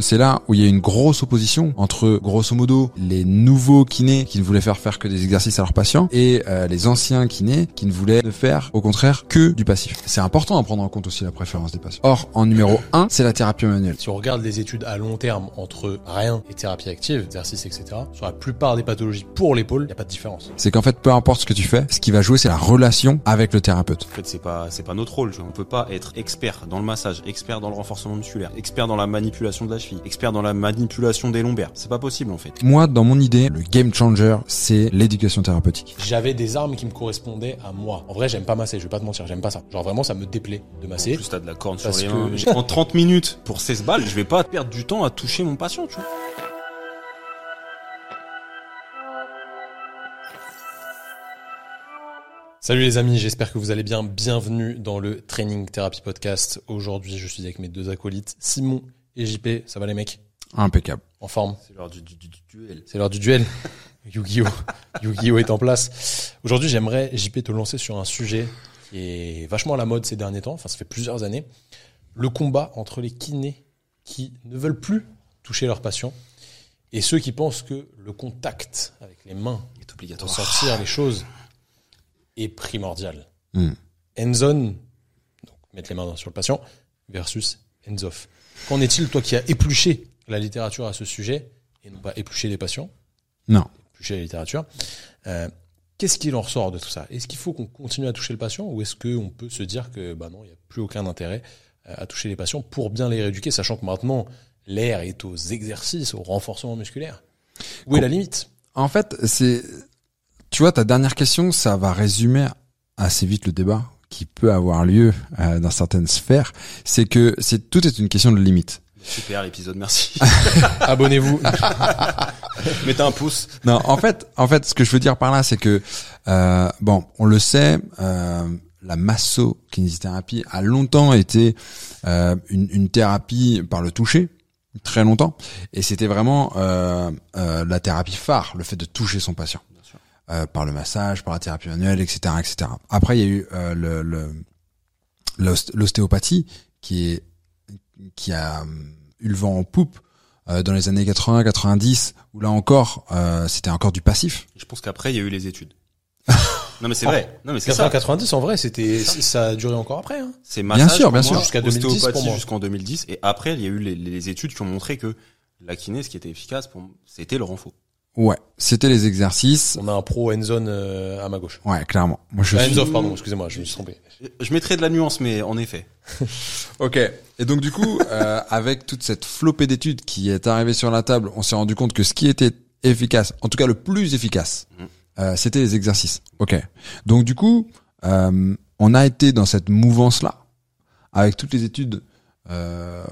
c'est là où il y a une grosse opposition entre, grosso modo, les nouveaux kinés qui ne voulaient faire faire que des exercices à leurs patients et euh, les anciens kinés qui ne voulaient ne faire, au contraire, que du passif. C'est important à prendre en compte aussi la préférence des patients. Or, en numéro 1, c'est la thérapie manuelle. Si on regarde les études à long terme entre rien et thérapie active, exercice, etc., sur la plupart des pathologies pour l'épaule, il n'y a pas de différence. C'est qu'en fait, peu importe ce que tu fais, ce qui va jouer, c'est la relation avec le thérapeute. En fait, c'est pas, c'est pas notre rôle. Tu vois. On peut pas être expert dans le massage, expert dans le renforcement musculaire, expert dans la manipulation de la cheville, expert dans la manipulation des lombaires. C'est pas possible en fait. Moi, dans mon idée, le game changer, c'est l'éducation thérapeutique. J'avais des armes qui me correspondaient à moi. En vrai, j'aime pas masser, je vais pas te mentir, j'aime pas ça. Genre vraiment, ça me déplaît de En masser. plus, t'as de la corne sur les que mains. j'ai- En 30 minutes pour 16 balles, je vais pas perdre du temps à toucher mon patient, tu vois. Salut les amis, j'espère que vous allez bien. Bienvenue dans le Training Therapy Podcast. Aujourd'hui, je suis avec mes deux acolytes, Simon et JP. Ça va les mecs Impeccable. En forme C'est l'heure du, du- du- du duel. C'est l'heure du duel. Yu-Gi-Oh! Yu-Gi-Oh! est en place. Aujourd'hui, j'aimerais, JP, te lancer sur un sujet qui est vachement à la mode ces derniers temps. Enfin, ça fait plusieurs années. Le combat entre les kinés qui ne veulent plus toucher leurs patients et ceux qui pensent que le contact avec les mains est pour obligatoire. sentir les choses est primordial. Hmm. Hands-on, donc mettre les mains sur le patient, versus hands-off. Qu'en est-il, toi qui as épluché la littérature à ce sujet, et non pas épluché les patients, Non. épluché la littérature, euh, qu'est-ce qu'il en ressort de tout ça? Est-ce qu'il faut qu'on continue à toucher le patient, ou est-ce qu'on peut se dire que bah non, il n'y a plus aucun intérêt euh, à toucher les patients pour bien les rééduquer, sachant que maintenant, l'air est aux exercices, au renforcement musculaire? Où est la limite? En fait, c'est, tu vois, ta dernière question, ça va résumer assez vite le débat qui peut avoir lieu euh, dans certaines sphères. C'est que c'est tout est une question de limite. Super l'épisode, merci. Abonnez-vous. Mettez un pouce. Non, en fait, en fait, ce que je veux dire par là, c'est que euh, bon, on le sait, euh, la masso-kinésithérapie a longtemps été euh, une, une thérapie par le toucher, très longtemps, et c'était vraiment euh, euh, la thérapie phare, le fait de toucher son patient. Euh, par le massage, par la thérapie manuelle, etc., etc. Après, il y a eu euh, le, le- l'ost- l'ostéopathie qui est qui a hum, eu le vent en poupe euh, dans les années 80-90 où là encore euh, c'était encore du passif. Je pense qu'après, il y a eu les études. non mais c'est vrai. Non mais c'est 80, ça. 90, en vrai, c'était, ça a duré encore après. Hein. C'est Bien massage sûr, pour bien sûr. Jusqu'à 2010 pour ostéopathie moi. jusqu'en 2010 et après il y a eu les, les études qui ont montré que la kiné ce qui était efficace pour c'était le renfort. Ouais, c'était les exercices. On a un pro hands-on euh, à ma gauche. Ouais, clairement. Moi je Ah, suis... hands-off, pardon, excusez-moi, je me suis trompé. Je mettrais de la nuance mais en effet. Ok. Et donc du coup, euh, avec toute cette flopée d'études qui est arrivée sur la table, on s'est rendu compte que ce qui était efficace, en tout cas le plus efficace, Mhm. euh, c'était les exercices. Ok. Donc du coup, euh, on a été dans cette mouvance-là, avec toutes les études euh,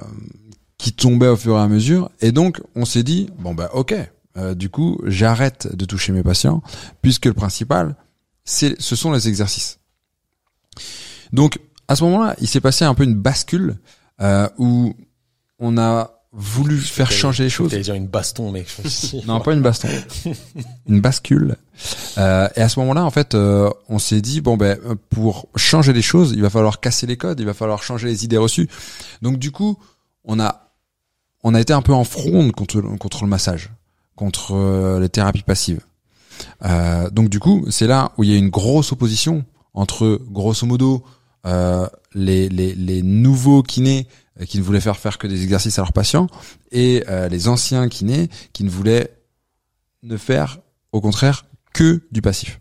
qui tombaient au fur et à mesure, et donc on s'est dit bon bah ok. Euh, du coup, j'arrête de toucher mes patients puisque le principal, c'est, ce sont les exercices. Donc à ce moment-là, il s'est passé un peu une bascule euh, où on a voulu faire changer les choses. J'allais dire une baston, mec. Non, pas une baston, une bascule. Euh, et à ce moment-là, en fait, euh, on s'est dit bon ben pour changer les choses, il va falloir casser les codes, il va falloir changer les idées reçues. Donc du coup, on a on a été un peu en fronde contre contre le massage, contre euh, les thérapies passives. Euh, donc du coup, c'est là où il y a une grosse opposition entre grosso modo euh, les, les nouveaux kinés qui ne voulaient faire faire que des exercices à leurs patients et les anciens kinés qui ne voulaient ne faire au contraire que du passif.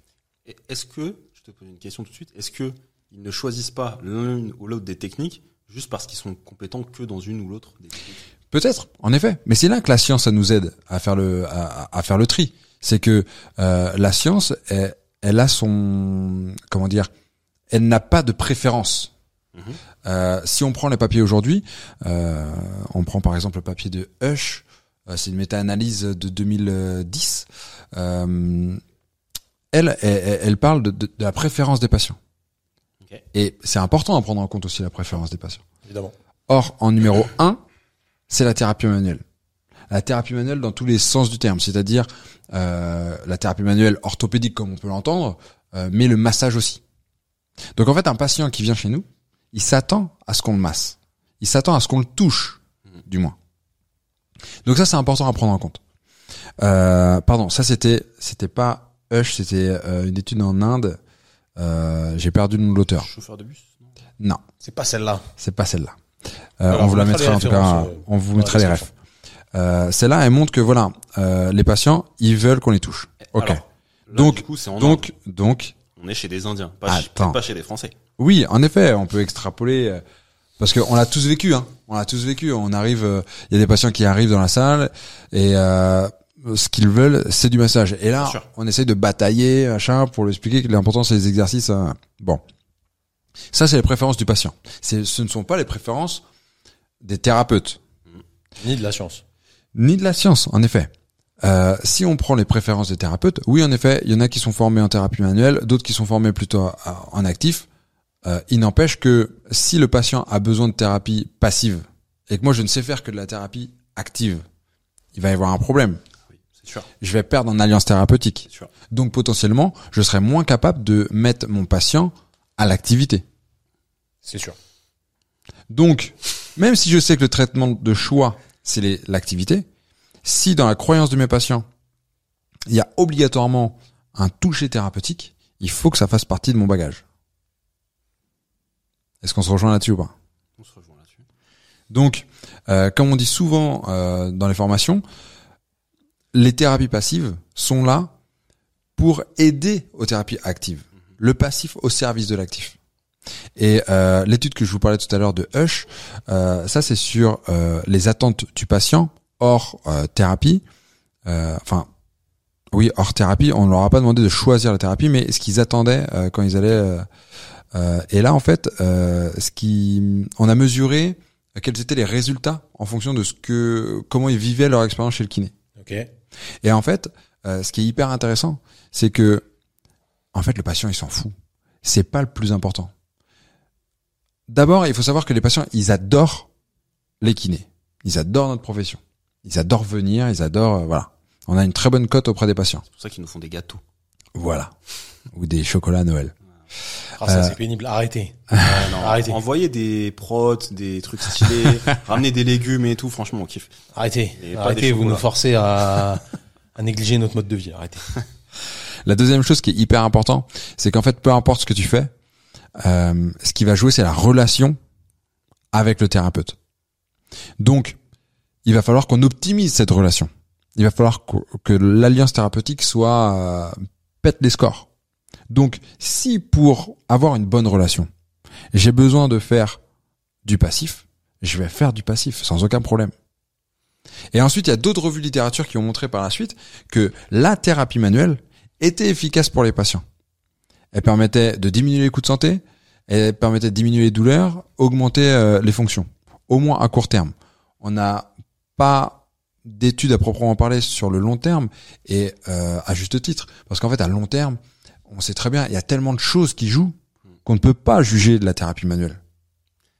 Est-ce que je te pose une question tout de suite Est-ce que ils ne choisissent pas l'une ou l'autre des techniques juste parce qu'ils sont compétents que dans une ou l'autre des techniques? Peut-être, en effet, mais c'est là que la science ça nous aide à faire le à, à faire le tri. C'est que euh, la science, elle, elle a son comment dire, elle n'a pas de préférence. Mhm. Euh, si on prend les papiers aujourd'hui, euh, on prend par exemple le papier de Hush, c'est une méta-analyse de 2010. Euh, elle, elle, parle de, de- de la préférence des patients. Et c'est important à prendre en compte aussi la préférence des patients. Évidemment. Or, en numéro 1, c'est la thérapie manuelle. La thérapie manuelle dans tous les sens du terme, c'est-à-dire euh, la thérapie manuelle orthopédique comme on peut l'entendre, euh, mais le massage aussi. Donc en fait, un patient qui vient chez nous, il s'attend à ce qu'on le masse. Il s'attend à ce qu'on le touche, du moins. Donc ça, c'est important à prendre en compte. Euh, pardon, ça c'était c'était pas Hush, c'était euh, une étude en Inde. Euh, J'ai perdu le nom de l'auteur. Chauffeur de bus non? Non, C'est pas celle-là. c'est pas celle-là. Euh, Alors, on vous la mettra en tout cas. euh, on vous mettra les refs. Euh, Celle-là, elle montre que voilà, euh, les patients, ils veulent qu'on les touche. Ok. Alors, là, Donc- coup, donc, donc, on est chez des Indiens, pas, chez, pas chez des Français. Oui, en effet, on peut extrapoler euh, parce qu'on l'a tous vécu. Hein. On l'a tous vécu. On arrive, euh, il y a des patients qui arrivent dans la salle et euh, ce qu'ils veulent, c'est du massage. Et là, on essaye de batailler, machin, pour lui expliquer que l'important c'est les exercices. hein. Bon, ça c'est les préférences du patient. Ce ne sont pas les préférences des thérapeutes Ni de la science. ni de la science, en effet. Euh, si on prend les préférences des thérapeutes, oui, en effet, il y en a qui sont formés en thérapie manuelle, d'autres qui sont formés plutôt en actif. Euh, il n'empêche que si le patient a besoin de thérapie passive et que moi je ne sais faire que de la thérapie active, il va y avoir un problème. Oui, c'est sûr, Je vais perdre en alliance thérapeutique. c'est sûr. Donc potentiellement, je serai moins capable de mettre mon patient à l'activité. C'est sûr. Donc, même si je sais que le traitement de choix, c'est l'activité, si dans la croyance de mes patients, il y a obligatoirement un toucher thérapeutique, il faut que ça fasse partie de mon bagage. Est-ce qu'on se rejoint là-dessus ou pas? On se rejoint là-dessus. Donc, euh, comme on dit souvent euh, dans les formations, les thérapies passives sont là pour aider aux thérapies actives. Le passif au service de l'actif. Et euh, l'étude que je vous parlais tout à l'heure de Hush, euh, ça c'est sur euh, les attentes du patient hors euh, thérapie. Euh, enfin, oui, hors thérapie, on ne leur a pas demandé de choisir la thérapie, mais ce qu'ils attendaient euh, quand ils allaient. euh, euh, et là, en fait, euh, ce qui, on a mesuré quels étaient les résultats en fonction de ce que, comment ils vivaient leur expérience chez le kiné. Ok. Et en fait, euh, ce qui est hyper intéressant, c'est que, en fait, le patient, il s'en fout. C'est pas le plus important. D'abord, il faut savoir que les patients, ils adorent les kinés. Ils adorent notre profession. Ils adorent venir, ils adorent, euh, voilà. On a une très bonne cote auprès des patients. C'est pour ça qu'ils nous font des gâteaux. Voilà. Ou des chocolats à Noël. Ah, ça, Euh, c'est pénible. Arrêtez. Non, Arrêtez. Envoyer des protes, des trucs stylés, ramener des légumes et tout, franchement, on kiffe. Arrêtez. Et Arrêtez. Vous nous forcez à, à négliger notre mode de vie. Arrêtez. La deuxième chose qui est hyper important, c'est qu'en fait, peu importe ce que tu fais, euh, ce qui va jouer, c'est la relation avec le thérapeute. Donc, il va falloir qu'on optimise cette relation. Il va falloir que, l'alliance thérapeutique soit euh, pète les scores. Donc, si pour avoir une bonne relation, j'ai besoin de faire du passif, je vais faire du passif sans aucun problème. Et ensuite, il y a d'autres revues de littérature qui ont montré par la suite que la thérapie manuelle était efficace pour les patients. Elle permettait de diminuer les coûts de santé, elle permettait de diminuer les douleurs, augmenter euh, les fonctions, au moins à court terme. On n'a pas d'études à proprement parler sur le long terme et euh, à juste titre, parce qu'en fait à long terme, on sait très bien, il y a tellement de choses qui jouent qu'on ne peut pas juger de la thérapie manuelle.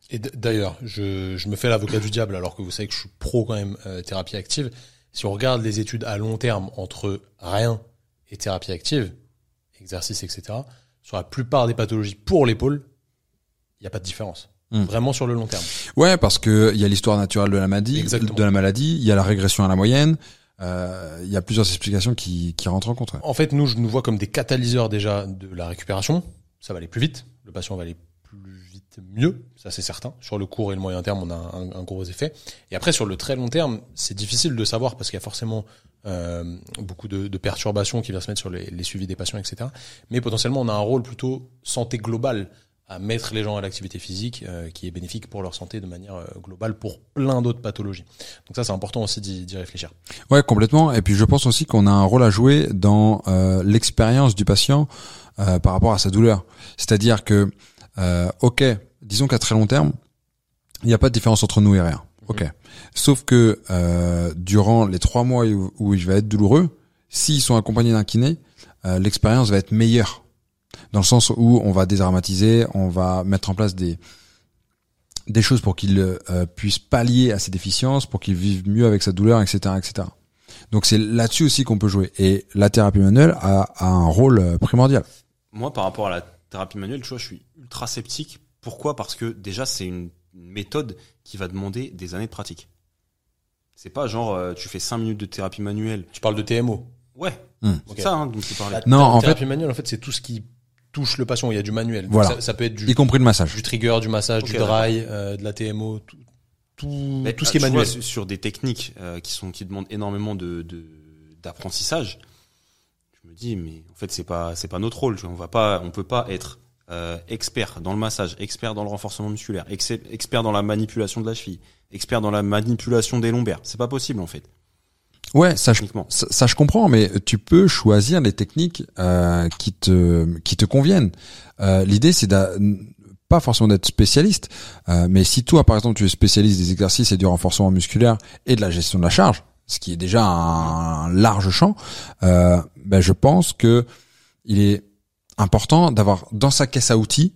Et d'ailleurs, je, je me fais l'avocat du diable alors que vous savez que je suis pro quand même euh, thérapie active. Si on regarde les études à long terme entre rien et thérapie active, exercice, etc., sur la plupart des pathologies pour l'épaule, il n'y a pas de différence. Hmm. Vraiment sur le long terme. Ouais, parce que il y a l'histoire naturelle de la maladie, Exactement. de la maladie, il y a la régression à la moyenne, euh, il y a plusieurs explications qui, qui rentrent en compte. En fait, nous, je nous vois comme des catalyseurs déjà de la récupération. Ça va aller plus vite. Le patient va aller plus vite mieux. Ça, c'est certain. Sur le court et le moyen terme, on a un, gros effet. Et après, sur le très long terme, c'est difficile de savoir parce qu'il y a forcément euh, beaucoup de, de perturbations qui viennent se mettre sur les, les suivis des patients, etc. Mais potentiellement, on a un rôle plutôt santé globale à mettre les gens à l'activité physique euh, qui est bénéfique pour leur santé de manière euh, globale pour plein d'autres pathologies. Donc ça, c'est important aussi d'y réfléchir. Ouais, complètement. Et puis je pense aussi qu'on a un rôle à jouer dans euh, l'expérience du patient euh, par rapport à sa douleur. C'est-à-dire que, ok, disons qu'à très long terme, il n'y a pas de différence entre nous et rien. Ok. Sauf que euh, durant les trois mois où, où il va être douloureux, s'ils sont accompagnés d'un kiné, euh, l'expérience va être meilleure. Dans le sens où on va dédramatiser, on va mettre en place des des choses pour qu'il euh, puisse pallier à ses déficiences, pour qu'il vive mieux avec sa douleur, etc., etc. Donc c'est là-dessus aussi qu'on peut jouer. Et la thérapie manuelle a, a un rôle euh, primordial. Moi, par rapport à la thérapie manuelle, tu vois, je suis ultra sceptique. Pourquoi? Parce que déjà, c'est une méthode qui va demander des années de pratique. C'est pas genre euh, tu fais 5 minutes de thérapie manuelle. Tu parles de TMO. Ouais. Hmm. C'est Ok. ça hein, dont tu parlais. La Non, en thérapie manuelle, en fait, c'est tout ce qui touche le patient. Il y a du manuel. Donc Voilà. Ça, ça peut être du, Y compris le massage. du trigger, du massage, Ok, du dry, euh, de la TMO, tout, tout, Mais, tout ce ah, qui est manuel. vois, sur- sur des techniques euh, qui sont qui demandent énormément de de- d'apprentissage, je me dis mais en fait c'est pas c'est pas notre rôle. Tu vois, on va pas on peut pas être euh, expert dans le massage, expert dans le renforcement musculaire, ex- expert dans la manipulation de la cheville, expert dans la manipulation des lombaires. C'est pas possible en fait Ouais, ça je, ça, ça, je comprends, mais tu peux choisir les techniques euh, qui te qui te conviennent. Euh, L'idée c'est pas forcément d'être spécialiste, euh, mais si toi par exemple tu es spécialiste des exercices et du renforcement musculaire et de la gestion de la charge, ce qui est déjà un, large champ, euh, ben je pense que il est important d'avoir dans sa caisse à outils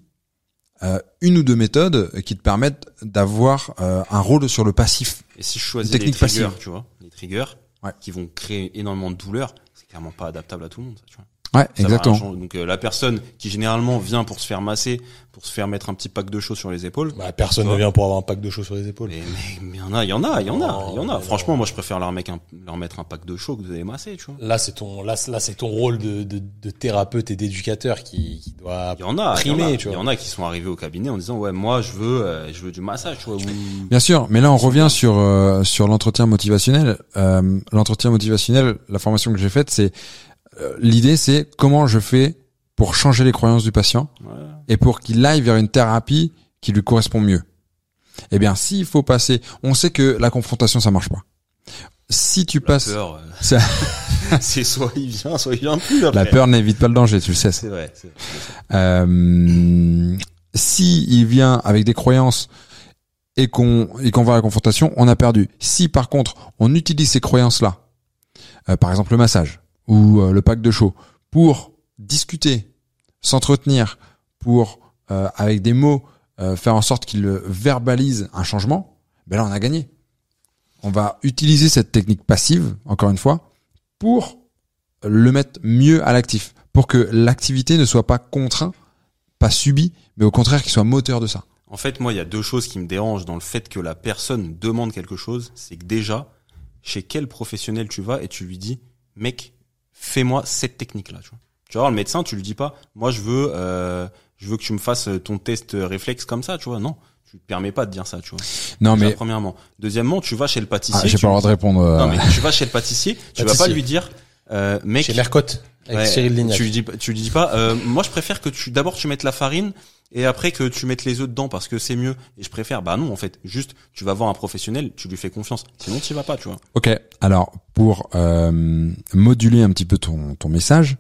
euh, une ou deux méthodes qui te permettent d'avoir euh, un rôle sur le passif. Et si je choisis les triggers, passive. tu vois, les triggers Ouais. qui vont créer énormément de douleur, c'est clairement pas adaptable à tout le monde. Ça, tu vois. Ouais, Ça va exactement. changer. Donc euh, la personne qui généralement vient pour se faire masser, pour se faire mettre un petit pack de chaud sur les épaules. Bah, personne ne vient pour avoir un pack de chaud sur les épaules. Mais mais- mais il y en a, il y en a, il y en a, il y en a. mais Franchement, non. moi je préfère leur, mec un- leur mettre un pack de chaud que de les masser, tu vois. Là, c'est ton, là, là, c'est ton rôle de, de, de thérapeute et d'éducateur qui, qui doit Il y en a, il y primer, il y en a qui sont arrivés au cabinet en disant ouais moi je veux, euh, je veux du massage, tu vois. ou- Bien sûr, mais là on revient sur euh, sur l'entretien motivationnel. Euh, l'entretien motivationnel, la formation que j'ai faite, c'est euh, l'idée, c'est comment je fais pour changer les croyances du patient Ouais. et pour qu'il aille vers une thérapie qui lui correspond mieux. Eh bien, s'il faut passer, on sait que la confrontation ça marche pas. Si tu La passes, peur, euh, Ça- c'est soit il vient, soit il vient plus. Après. la peur n'évite pas le danger, tu le sais. C'est vrai. vrai. Euh, si il vient avec des croyances et qu'on et qu'on va à la confrontation, on a perdu. Si par contre on utilise ces croyances-là, euh, par exemple le massage ou euh, le pack de chaud, pour discuter, s'entretenir, pour euh, avec des mots euh, faire en sorte qu'il verbalise un changement, ben là on a gagné. On va utiliser cette technique passive, encore une fois, pour le mettre mieux à l'actif, pour que l'activité ne soit pas contraint, pas subi, mais au contraire qu'il soit moteur de ça. En fait, moi, il y a deux choses qui me dérangent dans le fait que la personne demande quelque chose. C'est que déjà, chez quel professionnel tu vas et tu lui dis, mec, fais-moi cette technique-là. Tu vois. Tu voir le médecin, tu lui dis pas, moi, je veux, euh, je veux que tu me fasses ton test réflexe comme ça. Tu vois, non, tu te permets pas de dire ça. Tu vois. Non Déjà, mais premièrement. Deuxièmement, tu vas chez le pâtissier. ah, j'ai pas le droit de répondre. euh, Non, mais tu vas chez le pâtissier, tu vas pas Pâtissier. lui dire, euh, mec, Chez Mercotte, avec Ouais, Cyril Lignac. Tu lui dis, pas- tu lui dis pas, euh, moi je préfère que tu, d'abord tu mettes la farine et après que tu mettes les œufs dedans parce que c'est mieux. Et je préfère, bah non en fait, juste tu vas voir un professionnel, tu lui fais confiance. Sinon tu vas pas, tu vois. Ok. Alors pour euh, moduler un petit peu ton ton message,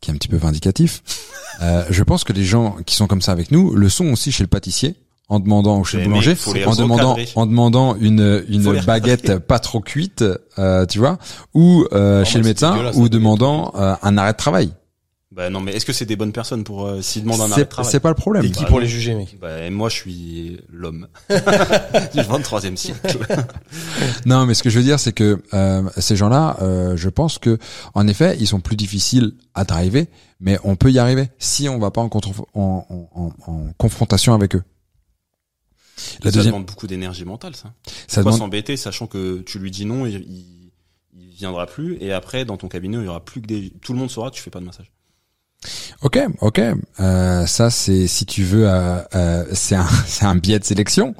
qui est un petit peu vindicatif, euh, je pense que les gens qui sont comme ça avec nous le sont aussi chez le pâtissier. En demandant ou chez le boulanger, en demandant, en demandant une une baguette pas trop cuite, euh, tu vois, ou euh, Non, chez le médecin, ou demandant euh, un arrêt de travail. Bah non mais est-ce que c'est des bonnes personnes pour euh, s'ils demandent un arrêt de travail c'est pas le problème. T'es qui Bah, pour non. les juger, mec? Bah moi je suis l'homme du 23e siècle. Non, mais ce que je veux dire, c'est que euh, ces gens-là, euh, je pense que, en effet, ils sont plus difficiles à driver, mais on peut y arriver si on va pas en, contre- en, en- en- en confrontation avec eux. La ça deuxième, demande beaucoup d'énergie mentale ça. ça Pourquoi demande. s'embêter sachant que tu lui dis non, il, il, il viendra plus et après dans ton cabinet il y aura plus que des, tout le monde saura que tu fais pas de massage. Ok, ok. Euh, ça, c'est si tu veux, euh, euh, c'est un, un biais de sélection.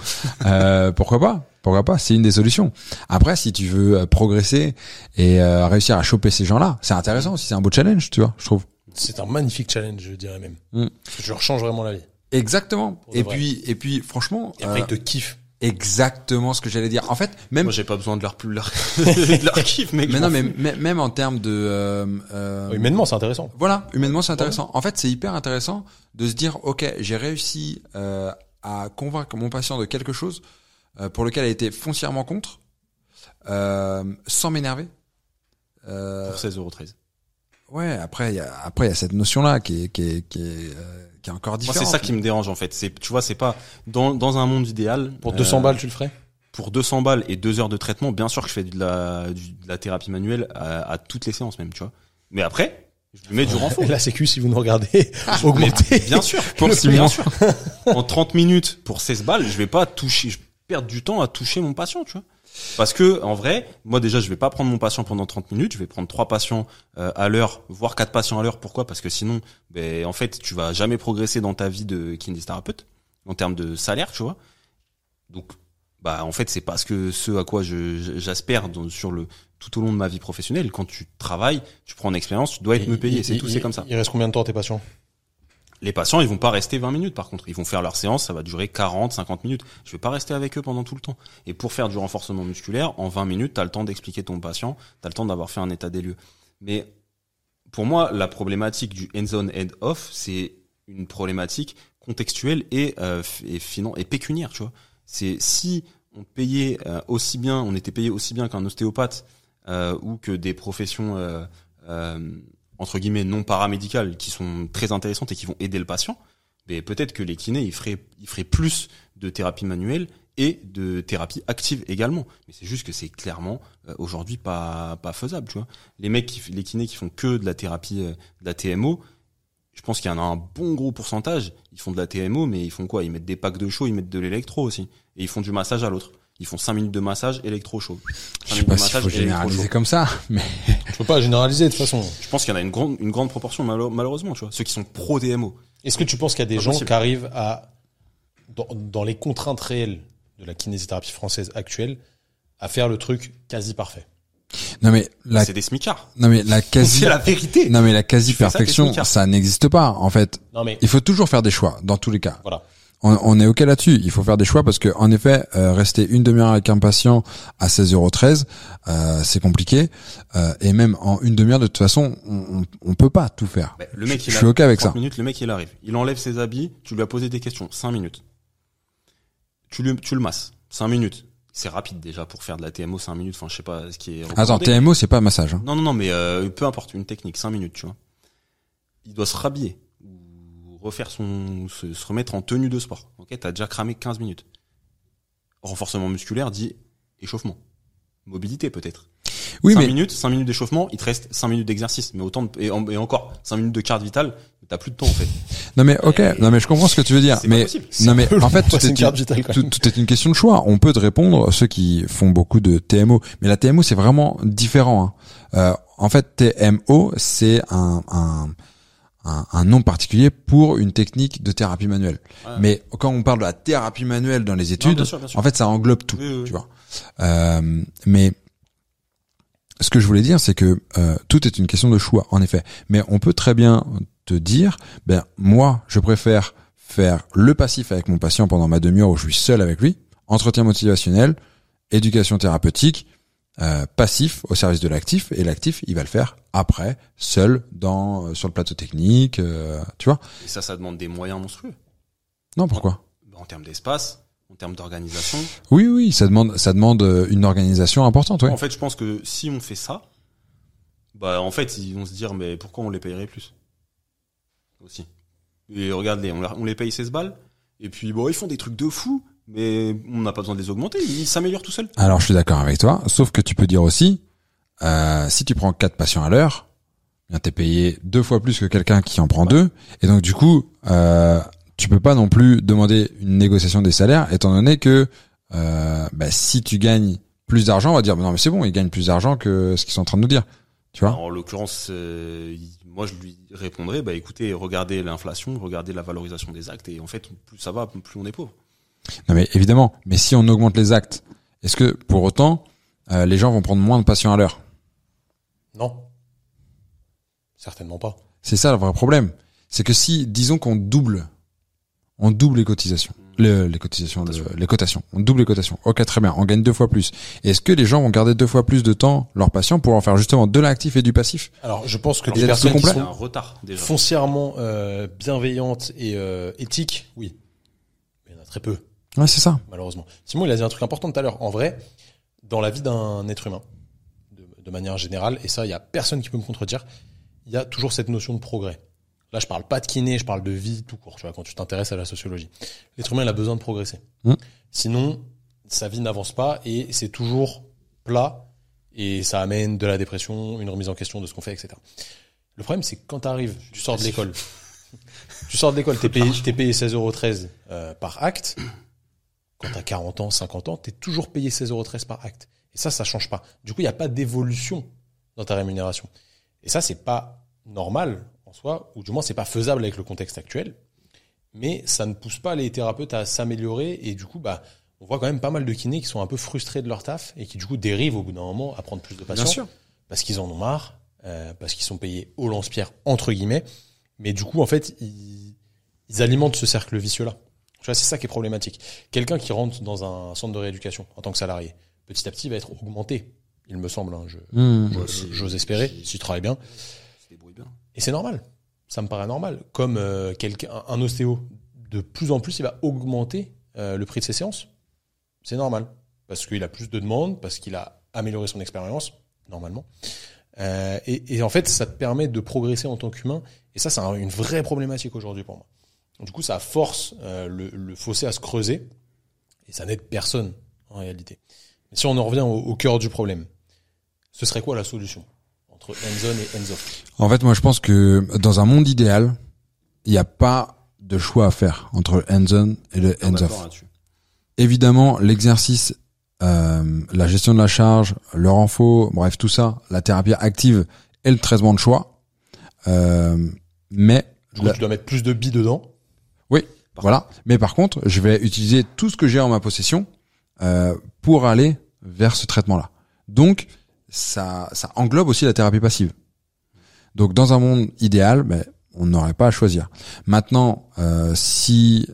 Euh, pourquoi pas? Pourquoi pas? C'est une des solutions. Après, si tu veux euh, progresser et euh, réussir à choper ces gens-là, c'est intéressant aussi. C'est un beau challenge, tu vois. Je trouve. C'est un magnifique challenge, je dirais même. Mm. Parce que tu leur changes vraiment la vie. Exactement. Et vrai. puis, et puis, franchement, Et après, ils te kiffent. Exactement ce que j'allais dire. En fait, même, Moi j'ai pas besoin de leur leur, de leur kiff mec. mais non, mais même en termes de, euh, euh, Humainement, c'est intéressant. voilà, humainement, c'est intéressant. En fait, c'est hyper intéressant de se dire, ok, j'ai réussi euh, à convaincre mon patient de quelque chose euh, pour lequel il a été foncièrement contre, euh, sans m'énerver. Euh, pour 16,13€. Ouais, après, il y a, après, il y a cette notion-là qui est, qui est, qui est, euh, qui est encore Moi différente. c'est ça qui me dérange en fait. C'est tu vois c'est pas dans dans un monde idéal Pour euh, 200 balles, tu le ferais? pour 200 balles et 2 heures de traitement, bien sûr que je fais de la du- de la thérapie manuelle à, à toutes les séances même, tu vois. Mais après, je lui mets du renfort. La sécu, si vous nous regardez, augmentez. Bien sûr, Pour bien mois. sûr. En 30 minutes pour 16 balles, je vais pas toucher, je perds du temps à toucher mon patient, tu vois. Parce que en vrai, moi déjà, je vais pas prendre mon patient pendant 30 minutes, je vais prendre trois patients euh, à l'heure, voire quatre patients à l'heure. Pourquoi? Parce que sinon, ben en fait, tu vas jamais progresser dans ta vie de kinésithérapeute en termes de salaire, tu vois. Donc, bah en fait, c'est parce que ce à quoi j'aspire sur le tout au long de ma vie professionnelle. Quand tu travailles, tu prends en expérience, tu dois être me. Il- C'est tout, c'est comme ça. Il reste combien de temps tes patients? Les patients, ils vont pas rester 20 minutes par contre. Ils vont faire leur séance, ça va durer 40, 50 minutes. Je vais pas rester avec eux pendant tout le temps. Et pour faire du renforcement musculaire, en 20 minutes, tu as le temps d'expliquer ton patient, tu as le temps d'avoir fait un état des lieux. Mais pour moi, la problématique du end-zone head-off, c'est une problématique contextuelle et, euh, et, et pécuniaire, tu vois. C'est si on payait euh, aussi bien, on était payé aussi bien qu'un ostéopathe euh, ou que des professions euh, euh, entre guillemets non paramédicales qui sont très intéressantes et qui vont aider le patient, mais peut-être que les kinés ils feraient ils feraient plus de thérapie manuelle et de thérapie active également. Mais c'est juste que c'est clairement euh, aujourd'hui pas pas faisable, tu vois. Les mecs qui les kinés qui font que de la thérapie euh, de la TMO, je pense qu'il y en a un bon gros pourcentage, ils font de la TMO mais ils font quoi? Ils mettent des packs de chaud, ils mettent de l'électro aussi et ils font du massage à l'autre. Ils font 5 minutes de massage électro chaud. Je sais pas s'il faut généraliser comme ça, mais Je peux pas généraliser de toute façon. Je pense qu'il y en a une grande, une grande proportion, malheureusement, tu vois. Ceux qui sont pro TMO. Est-ce que tu penses qu'il y a des gens possible. qui arrivent à, dans, dans les contraintes réelles de la kinésithérapie française actuelle, à faire le truc quasi parfait? Non mais la C'est des smicards. non mais la quasi C'est la vérité. non mais la quasi ça, perfection smicards. ça n'existe pas en fait. Non mais Il faut toujours faire des choix dans tous les cas. voilà. On, on est ok là-dessus. Il faut faire des choix parce que en effet, euh, rester une demi-heure avec un patient à 16,13 euh, c'est compliqué. Euh, et même en une demi-heure, de toute façon, on, on, on peut pas tout faire. Le mec, je, il je a suis ok avec 30 ça. minutes, le mec, il arrive. Il enlève ses habits, tu lui as posé des questions. 5 minutes. Tu, lui, tu le masses. 5 minutes. C'est rapide déjà pour faire de la TMO, 5 minutes. Enfin, je sais pas ce qui est Attends. TMO, c'est pas massage. Hein. Non, non, non, mais euh, peu importe, une technique, 5 minutes, tu vois. Il doit se rhabiller refaire son, se, se remettre en tenue de sport. Ok, t'as déjà cramé 15 minutes. Renforcement musculaire dit échauffement. Mobilité peut-être. Oui, 5 mais minutes, 5 minutes d'échauffement, il te reste 5 minutes d'exercice. Mais autant de, et, en- et encore, 5 minutes de carte vitale, t'as plus de temps en fait. non, mais ok. Et- Non, mais je comprends ce que tu veux dire. Mais non, mais en fait, tout est, une carte vitale tout est une question de choix. On peut te répondre ceux qui font beaucoup de TMO, mais la TMO c'est vraiment différent. hein. Euh, en fait, TMO c'est un, un un, un nom particulier pour une technique de thérapie manuelle. Ouais. Mais quand on parle de la thérapie manuelle dans les Non, études, bien sûr, bien sûr. en fait, ça englobe tout, Oui, oui, oui. tu vois. Euh, mais ce que je voulais dire, c'est que euh, tout est une question de choix, en effet. Mais on peut très bien te dire, ben moi, je préfère faire le passif avec mon patient pendant ma demi-heure où je suis seul avec lui, entretien motivationnel, éducation thérapeutique, euh, passif au service de l'actif, et l'actif, il va le faire après, seul, dans euh, sur le plateau technique, euh, tu vois. Et ça, ça demande des moyens monstrueux. Non, pourquoi? En termes d'espace, en termes d'organisation. Oui, oui, ça demande, ça demande euh, une organisation importante, oui. En fait, je pense que si on fait ça, bah en fait, ils vont se dire mais pourquoi on les payerait plus? Aussi. Et regarde les, on, on les paye 16 balles et puis bon, ils font des trucs de fou, mais on n'a pas besoin de les augmenter, ils s'améliorent tout seuls. Alors, je suis d'accord avec toi, sauf que tu peux dire aussi, euh, si tu prends quatre patients à l'heure, bien t'es payé deux fois plus que quelqu'un qui en prend deux, et donc du coup, euh, tu peux pas non plus demander une négociation des salaires, étant donné que euh, bah, si tu gagnes plus d'argent, on va dire, bah non mais c'est bon, ils gagnent plus d'argent que ce qu'ils sont en train de nous dire, tu vois. En l'occurrence, euh, moi je lui répondrais bah écoutez, regardez l'inflation, regardez la valorisation des actes et en fait, plus ça va, plus on est pauvre. Non mais évidemment, mais si on augmente les actes, est-ce que pour autant euh, les gens vont prendre moins de patients à l'heure? Non. Certainement pas. C'est ça le vrai problème. C'est que si, disons qu'on double, on double les cotisations, le- les cotisations, le- les cotations, on double les cotations. Ok, très bien, on gagne deux fois plus. Est-ce que les gens vont garder deux fois plus de temps leurs patients pour en faire justement de l'actif et du passif? Alors, je pense que Alors, des personnes qui un sont retard déjà. foncièrement euh, bienveillantes et euh, éthiques, oui. Mais il y en a très peu, Ouais, c'est ça. malheureusement. Simon, il a dit un truc important tout à l'heure. En vrai, dans la vie d'un être humain, de, de manière générale, et ça, il y a personne qui peut me contredire, il y a toujours cette notion de progrès. Là, je parle pas de kiné, je parle de vie tout court, tu vois, quand tu t'intéresses à la sociologie. L'être humain, il a besoin de progresser. Mm. Sinon, sa vie n'avance pas et c'est toujours plat et ça amène de la dépression, une remise en question de ce qu'on fait, etc. Le problème, c'est que quand tu arrives, tu sors de l'école, tu sors de l'école, t'es payé, t'es payé 16,13 euros euh, par acte. Quand t'as 40 ans, 50 ans, t'es toujours payé 16,13€ par acte. Et ça, ça change pas. Du coup, il n'y a pas d'évolution dans ta rémunération. Et ça, c'est pas normal en soi, ou du moins, c'est pas faisable avec le contexte actuel. Mais ça ne pousse pas les thérapeutes à s'améliorer. Et du coup, bah, on voit quand même pas mal de kinés qui sont un peu frustrés de leur taf et qui, du coup, dérivent au bout d'un moment à prendre plus de patients. Bien sûr. Parce qu'ils en ont marre, euh, parce qu'ils sont payés au lance-pierre, entre guillemets. Mais du coup, en fait, ils, ils alimentent ce cercle vicieux-là. Tu vois, c'est ça qui est problématique. Quelqu'un qui rentre dans un centre de rééducation en tant que salarié, petit à petit, va être augmenté, il me semble. hein, je-. Ouais, je- c'est- J'ose espérer, c'est- s'il travaille bien. Bien. Et c'est normal. Ça me paraît normal. Comme euh, quelqu'un, un ostéo, de plus en plus, il va augmenter euh, le prix de ses séances. C'est normal. Parce qu'il a plus de demandes, parce qu'il a amélioré son expérience, normalement. Euh, et, et en fait, ça te permet de progresser en tant qu'humain. Et ça, c'est un- une vraie problématique aujourd'hui pour moi. Du coup, ça force euh, le, le fossé à se creuser. Et ça n'aide personne, en réalité. Mais si on en revient au, au cœur du problème, ce serait quoi la solution entre end-zone et hands-off En fait, moi, je pense que dans un monde idéal, il n'y a pas de choix à faire entre hands-on et le là-dessus. Évidemment, l'exercice, euh, la gestion de la charge, le renfort, bref, tout ça, la thérapie active et le traitement de choix. Euh, mais Du coup, la- tu dois mettre plus de billes dedans. Voilà. Mais par contre, je vais utiliser tout ce que j'ai en ma possession euh, pour aller vers ce traitement-là. Donc, ça, ça englobe aussi la thérapie passive. Donc, dans un monde idéal, ben, on n'aurait pas à choisir. Maintenant, euh, si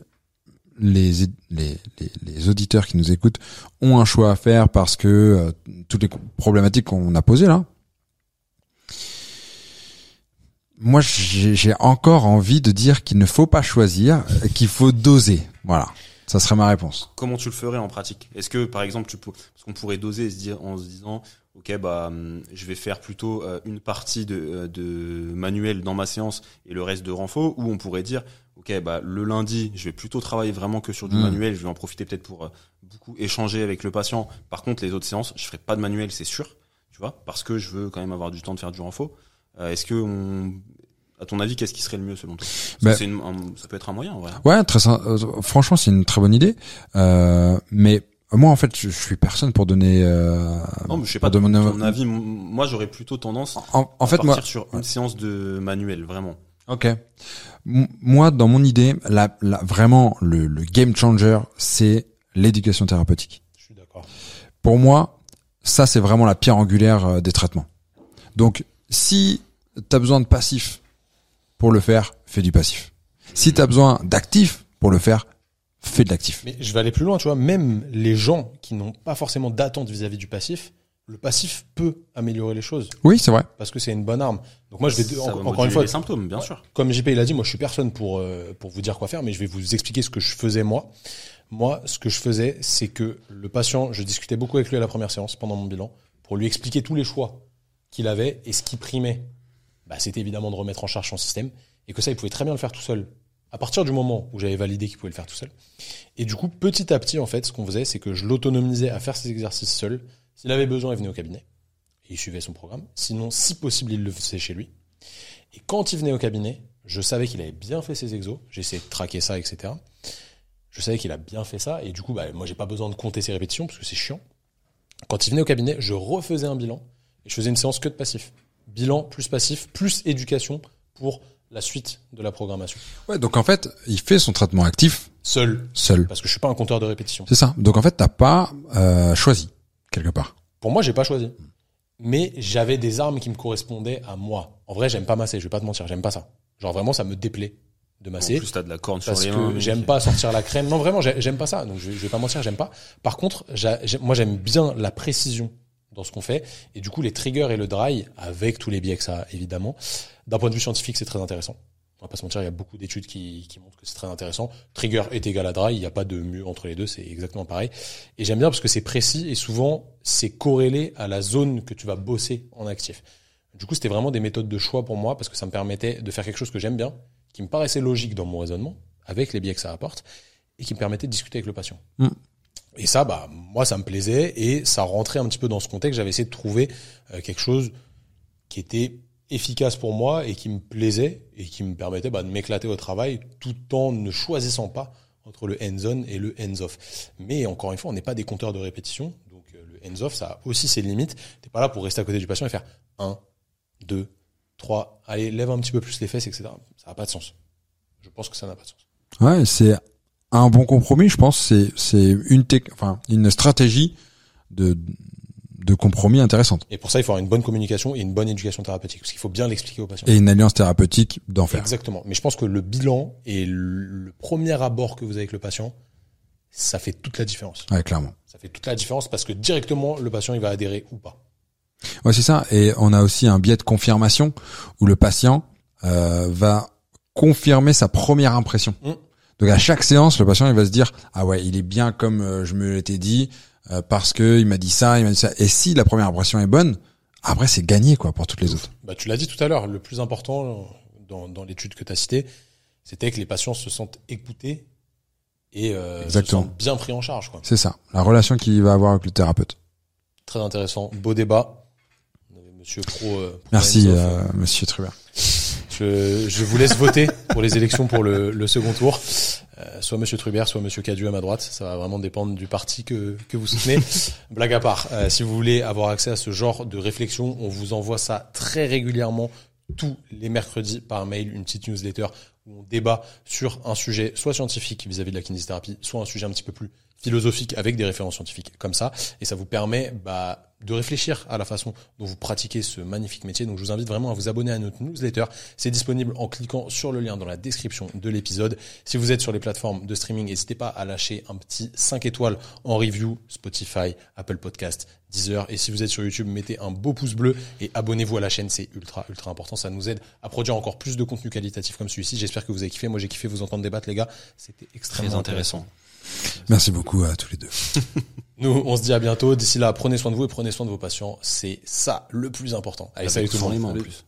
les, les, les, les auditeurs qui nous écoutent ont un choix à faire parce que euh, toutes les problématiques qu'on a posées là, moi j'ai encore envie de dire qu'il ne faut pas choisir, qu'il faut doser. Voilà, ça serait ma réponse. Comment tu le ferais en pratique? Est-ce que, par exemple, tu peux, parce qu'on pourrait doser et se dire, en se disant, ok, bah, hum, je vais faire plutôt euh, une partie de, euh, de manuel dans ma séance et le reste de renfort, ou on pourrait dire, ok, bah, le lundi, je vais plutôt travailler vraiment que sur du Mm. manuel, je vais en profiter peut-être pour euh, beaucoup échanger avec le patient. Par contre, les autres séances, je ferai pas de manuel, c'est sûr, tu vois, parce que je veux quand même avoir du temps de faire du renfort. Euh, Est-ce que on, à ton avis, qu'est-ce qui serait le mieux selon toi? Une- un- ça peut être un moyen, en vrai. Ouais, très euh, franchement, c'est une très bonne idée. Euh, mais moi, en fait, je, je suis personne pour donner. Euh, Non, mais je sais pas, ton, demander- ton avis, moi j'aurais plutôt tendance En, en à fait, partir moi, sur une séance de manuel, vraiment. Ok. M- Moi, dans mon idée, la, la, vraiment, le, le game changer, c'est l'éducation thérapeutique. Je suis d'accord. Pour moi, ça, c'est vraiment la pierre angulaire euh, des traitements. Donc, si tu as besoin de passif pour le faire, fais du passif. Si tu as besoin d'actif pour le faire, fais de l'actif. Mais je vais aller plus loin, tu vois. Même les gens qui n'ont pas forcément d'attente vis-à-vis du passif, le passif peut améliorer les choses Oui, c'est vrai. parce que c'est une bonne arme. Donc moi, je vais Ça en- va encore une fois, les symptômes, bien sûr. comme JP il a dit, moi je suis personne pour euh, pour vous dire quoi faire, mais je vais vous expliquer ce que je faisais moi. Moi, ce que je faisais, c'est que le patient, je discutais beaucoup avec lui à la première séance pendant mon bilan pour lui expliquer tous les choix qu'il avait et ce qui primait. Bah, c'était évidemment de remettre en charge son système et que ça, il pouvait très bien le faire tout seul. À partir du moment où j'avais validé qu'il pouvait le faire tout seul. Et du coup, petit à petit, en fait, ce qu'on faisait, c'est que je l'autonomisais à faire ses exercices seul. S'il avait besoin, il venait au cabinet et il suivait son programme. Sinon, si possible, il le faisait chez lui. Et quand il venait au cabinet, je savais qu'il avait bien fait ses exos. J'essayais de traquer ça, etc. Je savais qu'il a bien fait ça. Et du coup, bah, moi, j'ai pas besoin de compter ses répétitions parce que c'est chiant. Quand il venait au cabinet, je refaisais un bilan et je faisais une séance que de passif. Bilan plus passif, plus éducation pour la suite de la programmation. Ouais, donc en fait, il fait son traitement actif Seul, seul. parce que je suis pas un compteur de répétitions. C'est ça. Donc en fait, t'as pas euh, choisi quelque part. Pour moi, j'ai pas choisi. Mais j'avais des armes qui me correspondaient à moi. En vrai, j'aime pas masser, je vais pas te mentir, j'aime pas ça. Genre vraiment, ça me déplaît de En masser. plus, t'as de la corne sur parce les que mains. j'aime pas sortir la crème. Non, vraiment, j'ai- j'aime pas ça. Donc, je, je vais pas mentir, j'aime pas. Par contre, moi, j'aime bien la précision dans ce qu'on fait. Et du coup, les triggers et le dry, avec tous les biais que ça a, évidemment, d'un point de vue scientifique, c'est très intéressant. On va pas se mentir, il y a beaucoup d'études qui, qui montrent que c'est très intéressant. Trigger est égal à dry, il n'y a pas de mieux entre les deux, c'est exactement pareil. Et j'aime bien parce que c'est précis et souvent, c'est corrélé à la zone que tu vas bosser en actif. Du coup, c'était vraiment des méthodes de choix pour moi parce que ça me permettait de faire quelque chose que j'aime bien, qui me paraissait logique dans mon raisonnement, avec les biais que ça apporte, et qui me permettait de discuter avec le patient. Mm. Et ça, bah, moi, ça me plaisait et ça rentrait un petit peu dans ce contexte. J'avais essayé de trouver euh, quelque chose qui était efficace pour moi et qui me plaisait et qui me permettait bah, de m'éclater au travail tout en ne choisissant pas entre le hands-on et le hands-off. Mais encore une fois, on n'est pas des compteurs de répétition. Donc euh, le hands-off, ça a aussi ses limites. T'es pas là pour rester à côté du patient et faire 1, 2, 3, allez, lève un petit peu plus les fesses, etc. Ça n'a pas de sens. Je pense que ça n'a pas de sens. Ouais, c'est un bon compromis, je pense. C'est c'est une enfin une stratégie de de compromis intéressante Et pour ça, il faut avoir une bonne communication et une bonne éducation thérapeutique. Parce qu'il faut bien l'expliquer aux patients. et une alliance thérapeutique d'enfer. Exactement. Mais je pense que le bilan et le premier abord que vous avez avec le patient, ça fait toute la différence. Ouais, clairement. Ça fait toute la différence parce que directement, le patient, il va adhérer ou pas. Ouais, c'est ça. Et on a aussi un biais de confirmation où le patient euh, va confirmer sa première impression. Mm. Donc à chaque séance, le patient il va se dire ah ouais, il est bien comme euh, je me l'étais dit euh, parce que il m'a dit ça, il m'a dit ça. Et si la première impression est bonne, après c'est gagné quoi pour toutes les autres. Bah, tu l'as dit tout à l'heure, le plus important dans, dans l'étude que tu as citée, c'était que les patients se sentent écoutés et euh, se sentent bien pris en charge. Quoi. C'est ça, la relation qu'il va avoir avec le thérapeute. Très intéressant. Beau débat. Monsieur Pro. euh, Pro Merci euh, Monsieur Trubert. Je, je vous laisse voter pour les élections pour le, le second tour. Euh, soit Monsieur Trubert, soit Monsieur Cadieu à ma droite. Ça va vraiment dépendre du parti que, que vous soutenez. Blague à part, euh, si vous voulez avoir accès à ce genre de réflexion, on vous envoie ça très régulièrement tous les mercredis par mail, une petite newsletter où on débat sur un sujet soit scientifique vis-à-vis de la kinésithérapie, soit un sujet un petit peu plus philosophique avec des références scientifiques comme ça. Et ça vous permet bah, de réfléchir à la façon dont vous pratiquez ce magnifique métier. Donc je vous invite vraiment à vous abonner à notre newsletter. C'est disponible en cliquant sur le lien dans la description de l'épisode. Si vous êtes sur les plateformes de streaming, n'hésitez pas à lâcher un petit 5 étoiles en review, Spotify, Apple Podcast, Deezer. Et si vous êtes sur YouTube, mettez un beau pouce bleu et abonnez-vous à la chaîne. C'est ultra, ultra important. Ça nous aide à produire encore plus de contenu qualitatif comme celui-ci. J'espère que vous avez kiffé. Moi, j'ai kiffé vous entendre débattre, les gars. C'était extrêmement Très intéressant. Merci beaucoup à tous les deux. Nous, on se dit à bientôt. D'ici là, prenez soin de vous et prenez soin de vos patients. C'est ça le plus important. Allez, salut tout le monde. En plus.